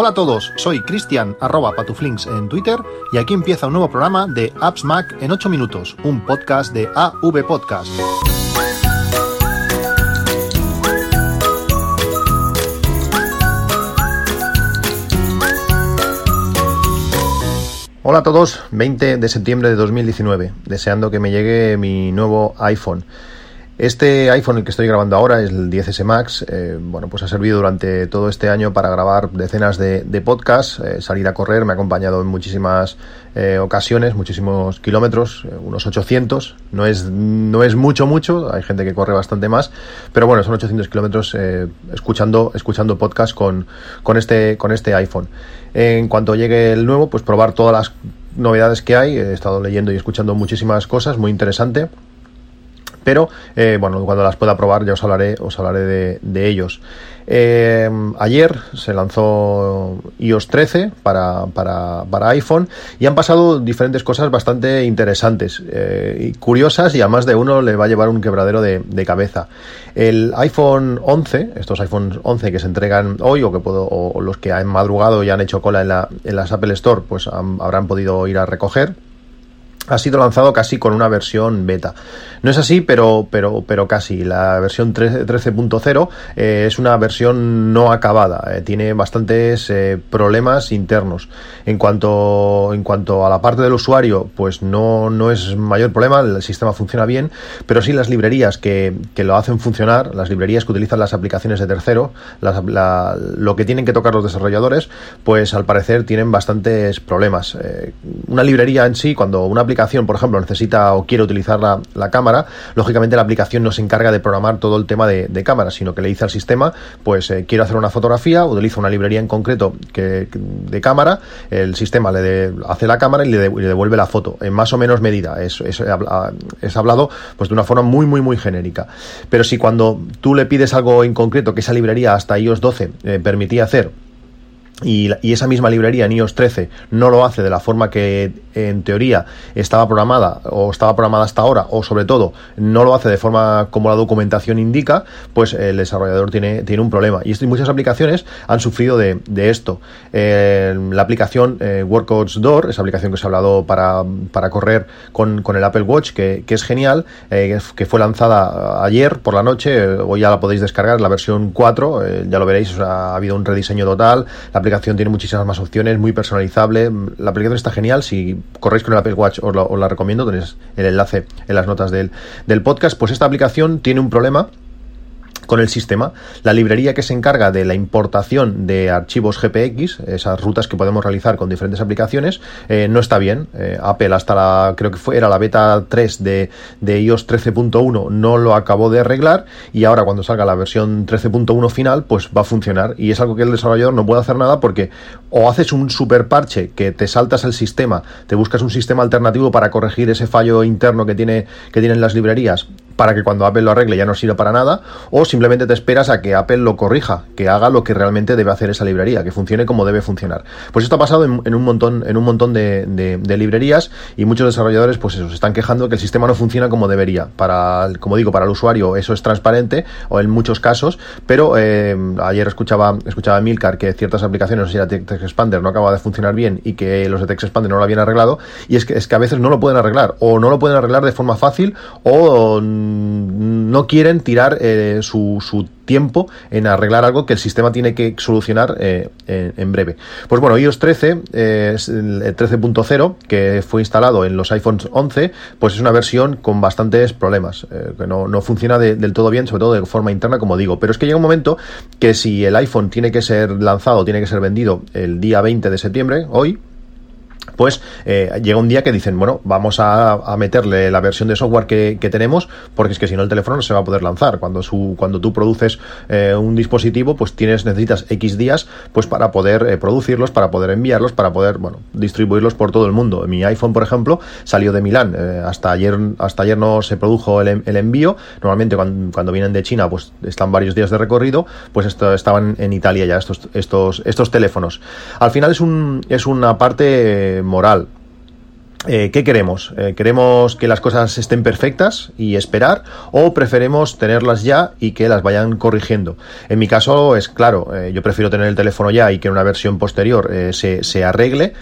Hola a todos, soy Cristian arroba patuflinks en Twitter y aquí empieza un nuevo programa de Apps Mac en 8 minutos, un podcast de AV Podcast. Hola a todos, 20 de septiembre de 2019, deseando que me llegue mi nuevo iPhone. Este iPhone el que estoy grabando ahora es el 10S Max. Eh, bueno, pues ha servido durante todo este año para grabar decenas de, podcasts, eh, salir a correr, me ha acompañado en muchísimas eh, ocasiones, muchísimos kilómetros, unos 800. No es, no es mucho, mucho, hay gente que corre bastante más, pero bueno, son 800 kilómetros escuchando, escuchando podcasts con, con, este, con este iPhone. En cuanto llegue el nuevo, pues probar todas las novedades que hay. He estado leyendo y escuchando muchísimas cosas, muy interesante pero eh, bueno, cuando las pueda probar ya os hablaré, os hablaré de, ellos. Eh, ayer se lanzó iOS 13 para, iPhone y han pasado diferentes cosas bastante interesantes eh, y curiosas y a más de uno le va a llevar un quebradero de, cabeza. El iPhone 11, estos iPhone 11 que se entregan hoy o que puedo, o los que han madrugado y han hecho cola en, la, en las Apple Store, pues habrán podido ir a recoger ha sido lanzado casi con una versión beta. No es así, pero, pero, pero casi. La versión 13.0 eh, es una versión no acabada. Eh, tiene bastantes eh, problemas internos. En cuanto, en cuanto a la parte del usuario, pues no, no es mayor problema. El sistema funciona bien, pero sí las librerías que, que lo hacen funcionar, las librerías que utilizan las aplicaciones de tercero, lo que tienen que tocar los desarrolladores, pues al parecer tienen bastantes problemas. una librería en sí, cuando una aplicación por ejemplo, necesita o quiere utilizar la, cámara, lógicamente la aplicación no se encarga de programar todo el tema de, cámara, sino que le dice al sistema, pues eh, quiero hacer una fotografía, utiliza una librería en concreto que, de cámara, el sistema le hace la cámara y le, devuelve la foto, en más o menos medida. Es, es, hablado pues de una forma muy, muy, muy genérica. Pero si cuando tú le pides algo en concreto que esa librería hasta iOS 12 eh, permitía hacer, y, esa misma librería en iOS 13 no lo hace de la forma que en teoría estaba programada o estaba programada hasta ahora o sobre todo no lo hace de forma como la documentación indica pues el desarrollador tiene, tiene un problema. Y muchas aplicaciones han sufrido de, esto. Eh, la aplicación eh, Workouts Door esa aplicación que se ha hablado para, para correr con, el Apple Watch que, es genial eh, que fue lanzada ayer por la noche hoy ya la podéis descargar la versión 4 ya lo veréis ha habido un rediseño total aplicación tiene muchísimas más opciones, muy personalizable. La aplicación está genial. Si corréis con el Apple Watch os la, recomiendo. Tenéis el enlace en las notas del, del podcast. Pues esta aplicación tiene un problema con el sistema. La librería que se encarga de la importación de archivos GPX, esas rutas que podemos realizar con diferentes aplicaciones, eh, no está bien. Eh, Apple hasta la, creo que fue, era la beta 3 de, de iOS 13.1 no lo acabó de arreglar y ahora cuando salga la versión 13.1 final pues va a funcionar y es algo que el desarrollador no puede hacer nada porque o haces un super parche que te saltas el sistema, te buscas un sistema alternativo para corregir ese fallo interno que tiene que tienen las librerías para que cuando Apple lo arregle ya no sirva para nada, o simplemente te esperas a que Apple lo corrija, que haga lo que realmente debe hacer esa librería, que funcione como debe funcionar. Pues esto ha pasado en, un montón, en un montón de, librerías y muchos desarrolladores pues eso, se están quejando que el sistema no funciona como debería. Para, como digo, para el usuario eso es transparente, o en muchos casos, pero eh, ayer escuchaba, escuchaba Milcar que ciertas aplicaciones, si era Text Expander, no acaba de funcionar bien y que los de Text Expander no lo habían arreglado, y es que, es que a veces no lo pueden arreglar, o no lo pueden arreglar de forma fácil, o no quieren tirar eh, su, tiempo en arreglar algo que el sistema tiene que solucionar eh, en, breve. Pues bueno, iOS 13 eh, es el 13.0 que fue instalado en los iPhones 11, pues es una versión con bastantes problemas, que no, funciona del todo bien, sobre todo de forma interna, como digo. Pero es que llega un momento que si el iPhone tiene que ser lanzado, tiene que ser vendido el día 20 de septiembre, hoy, pues eh, llega un día que dicen, bueno, vamos a, meterle la versión de software que, tenemos, porque es que si no el teléfono no se va a poder lanzar. Cuando, su, cuando tú produces eh, un dispositivo, pues tienes, necesitas X días pues para poder eh, producirlos, para poder enviarlos, para poder, bueno, distribuirlos por todo el mundo. Mi iPhone, por ejemplo, salió de Milán. hasta ayer, hasta ayer no se produjo el, envío. Normalmente cuando, vienen de China, pues están varios días de recorrido, pues esto, estaban en Italia ya estos, estos, estos teléfonos. Al final es un, es una parte moral eh, ¿Qué queremos? Eh, ¿Queremos que las cosas estén perfectas y esperar? ¿O preferemos tenerlas ya y que las vayan corrigiendo? En mi caso es claro, eh, yo prefiero tener el teléfono ya y que en una versión posterior se, se, arregle.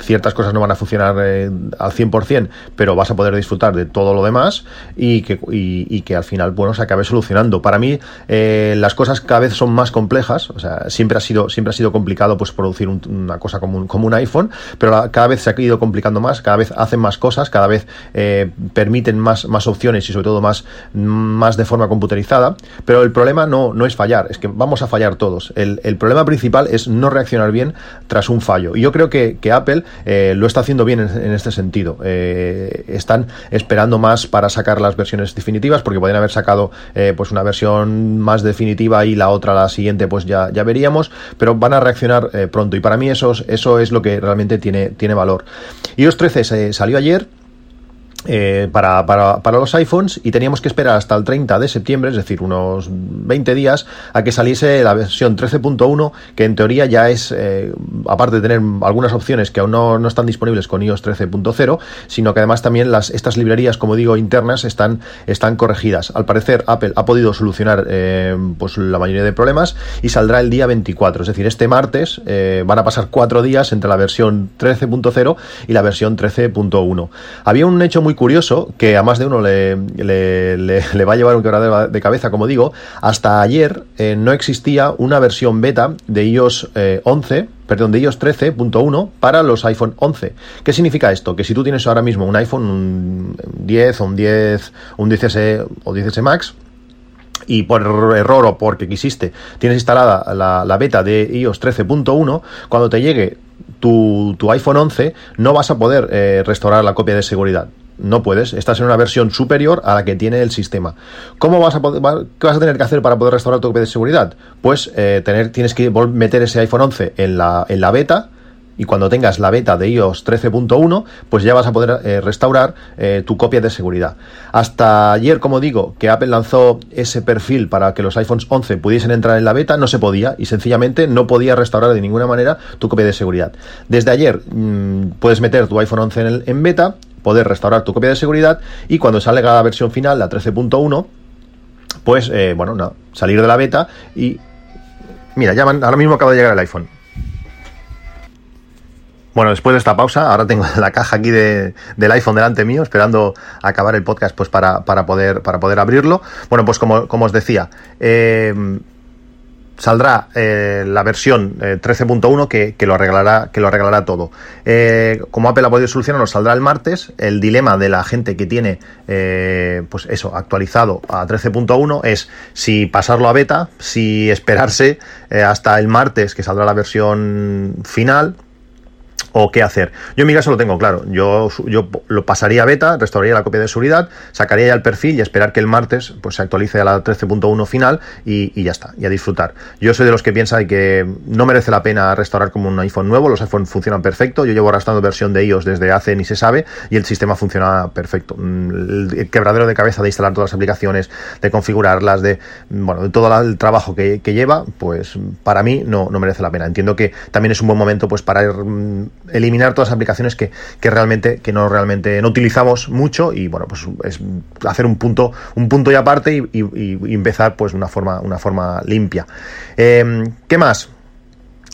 ciertas cosas no van a funcionar al 100%, pero vas a poder disfrutar de todo lo demás y que, y, que al final bueno, se acabe solucionando. Para mí las cosas cada vez son más complejas, o sea, siempre ha sido, siempre ha sido complicado pues, producir una cosa como un, como un iPhone, pero cada vez se ha ido complicando más, cada vez hacen más cosas, cada vez eh, permiten más, más opciones y sobre todo más, más de forma computerizada, pero el problema no, no es fallar, es que vamos a fallar todos. El, problema principal es no reaccionar bien tras un fallo. Y yo creo que, Apple eh, lo está haciendo bien en, este sentido. Eh, están esperando más para sacar las versiones definitivas, porque podrían haber sacado pues una versión más definitiva y la otra, la siguiente, pues ya, ya veríamos, pero van a reaccionar pronto. Y para mí eso, eso es lo que realmente tiene, tiene valor. Y iOS 13 se salió ayer eh, para, para, para, los iPhones y teníamos que esperar hasta el 30 de septiembre, es decir, unos 20 días, a que saliese la versión 13.1, que en teoría ya es, eh, aparte de tener algunas opciones que aún no, no están disponibles con iOS 13.0, sino que además también las, estas librerías, como digo, internas están, están corregidas. Al parecer, Apple ha podido solucionar eh, pues la mayoría de problemas y saldrá el día 24, es decir, este martes van a pasar cuatro días entre la versión 13.0 y la versión 13.1. Había un hecho muy curioso que a más de uno le, le, va a llevar un quebradero de cabeza, como digo. Hasta ayer eh, no existía una versión beta de iOS 11 eh, perdón, de iOS 13.1 para los iPhone 11. ¿Qué significa esto? Que si tú tienes ahora mismo un iPhone un 10 o un 10, un 10S o 10S Max, y por error o porque quisiste tienes instalada la, beta de iOS 13.1, cuando te llegue tu, tu, iPhone 11 no vas a poder eh, restaurar la copia de seguridad. No puedes, estás en una versión superior a la que tiene el sistema. ¿Cómo vas a poder, qué vas a tener que hacer para poder restaurar tu copia de seguridad? Pues eh, tener, tienes que meter ese iPhone 11 en la, en la beta, y cuando tengas la beta de iOS 13.1, pues ya vas a poder eh, restaurar eh, tu copia de seguridad. Hasta ayer, como digo, que Apple lanzó ese perfil para que los iPhones 11 pudiesen entrar en la beta, no se podía y sencillamente no podía restaurar de ninguna manera tu copia de seguridad. Desde ayer mm, puedes meter tu iPhone 11 en, en beta, poder restaurar tu copia de seguridad y cuando salga la versión final, la 13.1, pues eh, bueno, no, salir de la beta y mira, ya ahora mismo acaba de llegar el iPhone. Bueno, después de esta pausa, ahora tengo la caja aquí de, del iPhone delante mío, esperando acabar el podcast pues para, para, poder, para poder abrirlo. Bueno, pues como, como os decía, eh, saldrá eh, la versión 13.1 eh, que, lo arreglará, que lo arreglará todo. Eh, como Apple ha podido solucionarlo, saldrá el martes. El dilema de la gente que tiene, pues eso, actualizado a 13.1 es si pasarlo a beta, si esperarse hasta el martes que saldrá la versión final o qué hacer. Yo en mi caso lo tengo claro. Yo, yo lo pasaría a beta, restauraría la copia de seguridad, sacaría ya el perfil y esperar que el martes pues, se actualice a la 13.1 final y, ya está, y a disfrutar. Yo soy de los que piensa que no merece la pena restaurar como un iPhone nuevo, los iPhone funcionan perfecto, yo llevo arrastrando versión de iOS desde hace ni se sabe y el sistema funciona perfecto. Mm, el quebradero de cabeza de instalar todas las aplicaciones, de configurarlas, de bueno, de todo el trabajo que, lleva, pues para mí no, no merece la pena. Entiendo que también es un buen momento pues para ir mm, eliminar todas las aplicaciones que, realmente que no realmente no utilizamos mucho y bueno pues es hacer un punto un punto y aparte y, empezar pues una forma una forma limpia. Em, qué más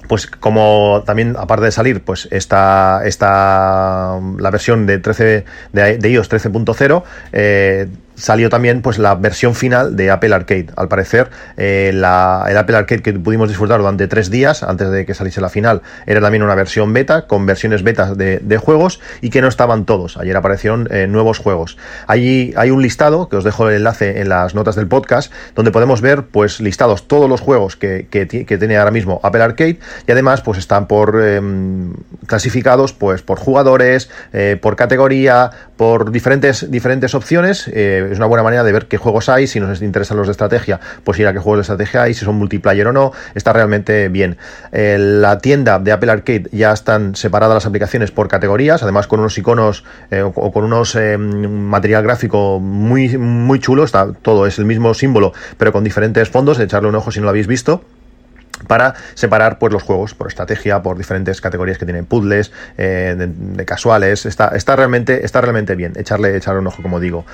pues como también aparte de salir pues esta, esta la versión de 13 de, de iOS 13.0 eh, salió también pues la versión final de Apple Arcade. Al parecer, eh, la, el Apple Arcade que pudimos disfrutar durante tres días antes de que saliese la final era también una versión beta con versiones betas de, juegos y que no estaban todos. Ayer aparecieron eh, nuevos juegos. Allí hay un listado que os dejo el enlace en las notas del podcast donde podemos ver pues listados todos los juegos que, que, tiene ahora mismo Apple Arcade y además pues están por em, clasificados pues por jugadores, eh, por categoría, por diferentes, diferentes opciones. Es una buena manera de ver qué juegos hay, si nos interesan los de estrategia, pues ir a qué juegos de estrategia hay, si son multiplayer o no, está realmente bien. Eh, la tienda de Apple Arcade ya están separadas las aplicaciones por categorías, además con unos iconos eh, o con unos material gráfico muy, muy chulo, está todo, es el mismo símbolo, pero con diferentes fondos, echarle un ojo si no lo habéis visto. para separar pues los juegos por estrategia, por diferentes categorías que tienen puzzles, eh, de, casuales. Está, está, realmente, está realmente bien. Echarle, echarle un ojo, como digo.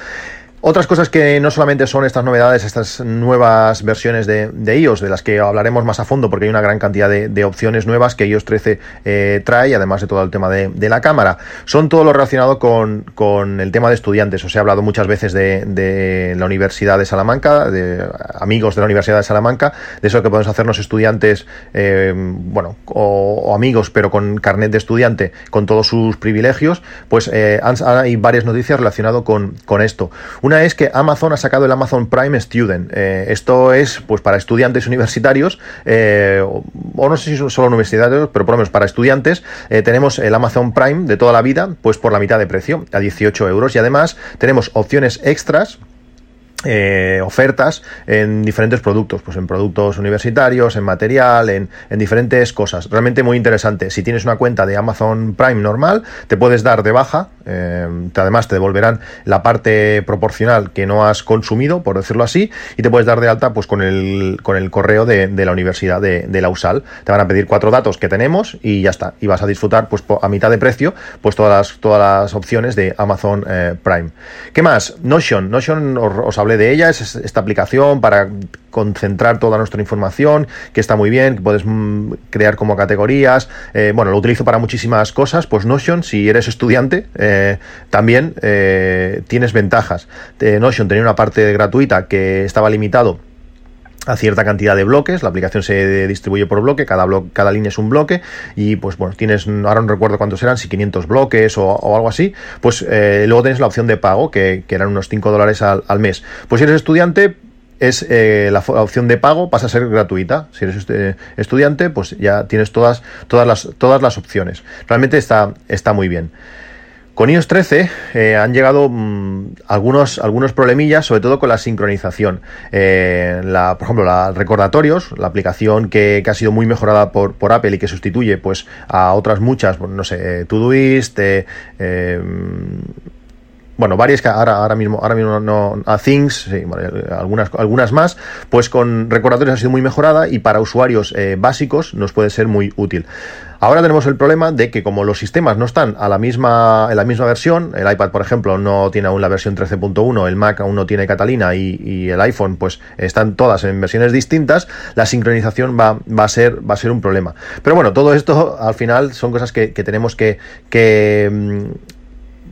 Otras cosas que no solamente son estas novedades, estas nuevas versiones de, iOS, de las que hablaremos más a fondo porque hay una gran cantidad de, opciones nuevas que iOS 13 eh, trae, además de todo el tema de, la cámara, son todo lo relacionado con, el tema de estudiantes. Os he hablado muchas veces de, la Universidad de Salamanca, de amigos de la Universidad de Salamanca, de eso que podemos hacernos estudiantes, eh, bueno, o, amigos, pero con carnet de estudiante, con todos sus privilegios, pues eh, hay varias noticias relacionadas con, con esto. Una es que Amazon ha sacado el Amazon Prime Student. Eh, esto es pues para estudiantes universitarios, eh, o, no sé si son solo universitarios, pero por lo menos para estudiantes, eh, tenemos el Amazon Prime de toda la vida, pues por la mitad de precio, a 18 euros. Y además tenemos opciones extras eh, ofertas en diferentes productos, pues en productos universitarios, en material, en, diferentes cosas. Realmente muy interesante. Si tienes una cuenta de Amazon Prime normal, te puedes dar de baja, eh, además te devolverán la parte proporcional que no has consumido, por decirlo así, y te puedes dar de alta pues con el, con el correo de, la universidad de, la USAL. Te van a pedir cuatro datos que tenemos y ya está. Y vas a disfrutar pues a mitad de precio pues todas las, todas las opciones de Amazon eh, Prime. ¿Qué más? Notion. Notion os, os de ella, es esta aplicación para concentrar toda nuestra información, que está muy bien, que puedes mm, crear como categorías. Eh, bueno, lo utilizo para muchísimas cosas. Pues Notion, si eres estudiante, eh, también eh, tienes ventajas. Notion tenía una parte gratuita que estaba limitado a cierta cantidad de bloques, la aplicación se distribuye por bloque, cada, cada línea es un bloque y pues bueno, tienes, ahora no recuerdo cuántos eran, si 500 bloques o, algo así, pues eh, luego tienes la opción de pago, que, eran unos 5 dólares al, mes. Pues si eres estudiante, es eh, la, opción de pago pasa a ser gratuita. Si eres este, estudiante, pues ya tienes todas, todas, las, todas las opciones. Realmente está, está muy bien. Con iOS 13 eh, han llegado mm, algunos, algunos problemillas, sobre todo con la sincronización. Eh, por ejemplo, la recordatorios, la aplicación que, ha sido muy mejorada por, por, Apple y que sustituye pues, a otras muchas, pues, no sé, Todoist, eh, bueno, varias que ahora, ahora mismo, ahora mismo no, a Things, algunas, algunas más, pues con recordatorios ha sido muy mejorada y para usuarios eh, básicos nos puede ser muy útil. Ahora tenemos el problema de que como los sistemas no están a la misma, en la misma versión, el iPad, por ejemplo, no tiene aún la versión 13.1, el Mac aún no tiene Catalina y, el iPhone, pues están todas en versiones distintas, la sincronización va, va, a, ser, va a ser un problema. Pero bueno, todo esto al final son cosas que, tenemos que, que mm,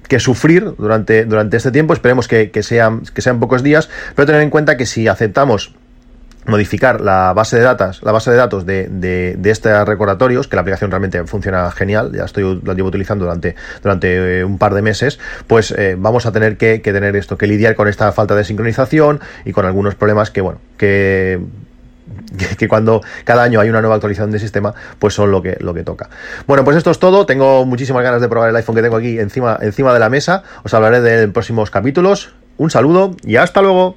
que sufrir durante, durante este tiempo. Esperemos que, sean, que sean pocos días, pero tener en cuenta que si aceptamos modificar la base de datos, la base de datos de, de, estos recordatorios, que la aplicación realmente funciona genial, ya estoy la llevo utilizando durante, durante eh, un par de meses, pues eh, vamos a tener que, que, tener esto, que lidiar con esta falta de sincronización y con algunos problemas que, bueno, que que, cuando cada año hay una nueva actualización del sistema, pues son lo que, lo que toca. Bueno, pues esto es todo. Tengo muchísimas ganas de probar el iPhone que tengo aquí encima, encima de la mesa. Os hablaré de próximos capítulos. Un saludo y hasta luego.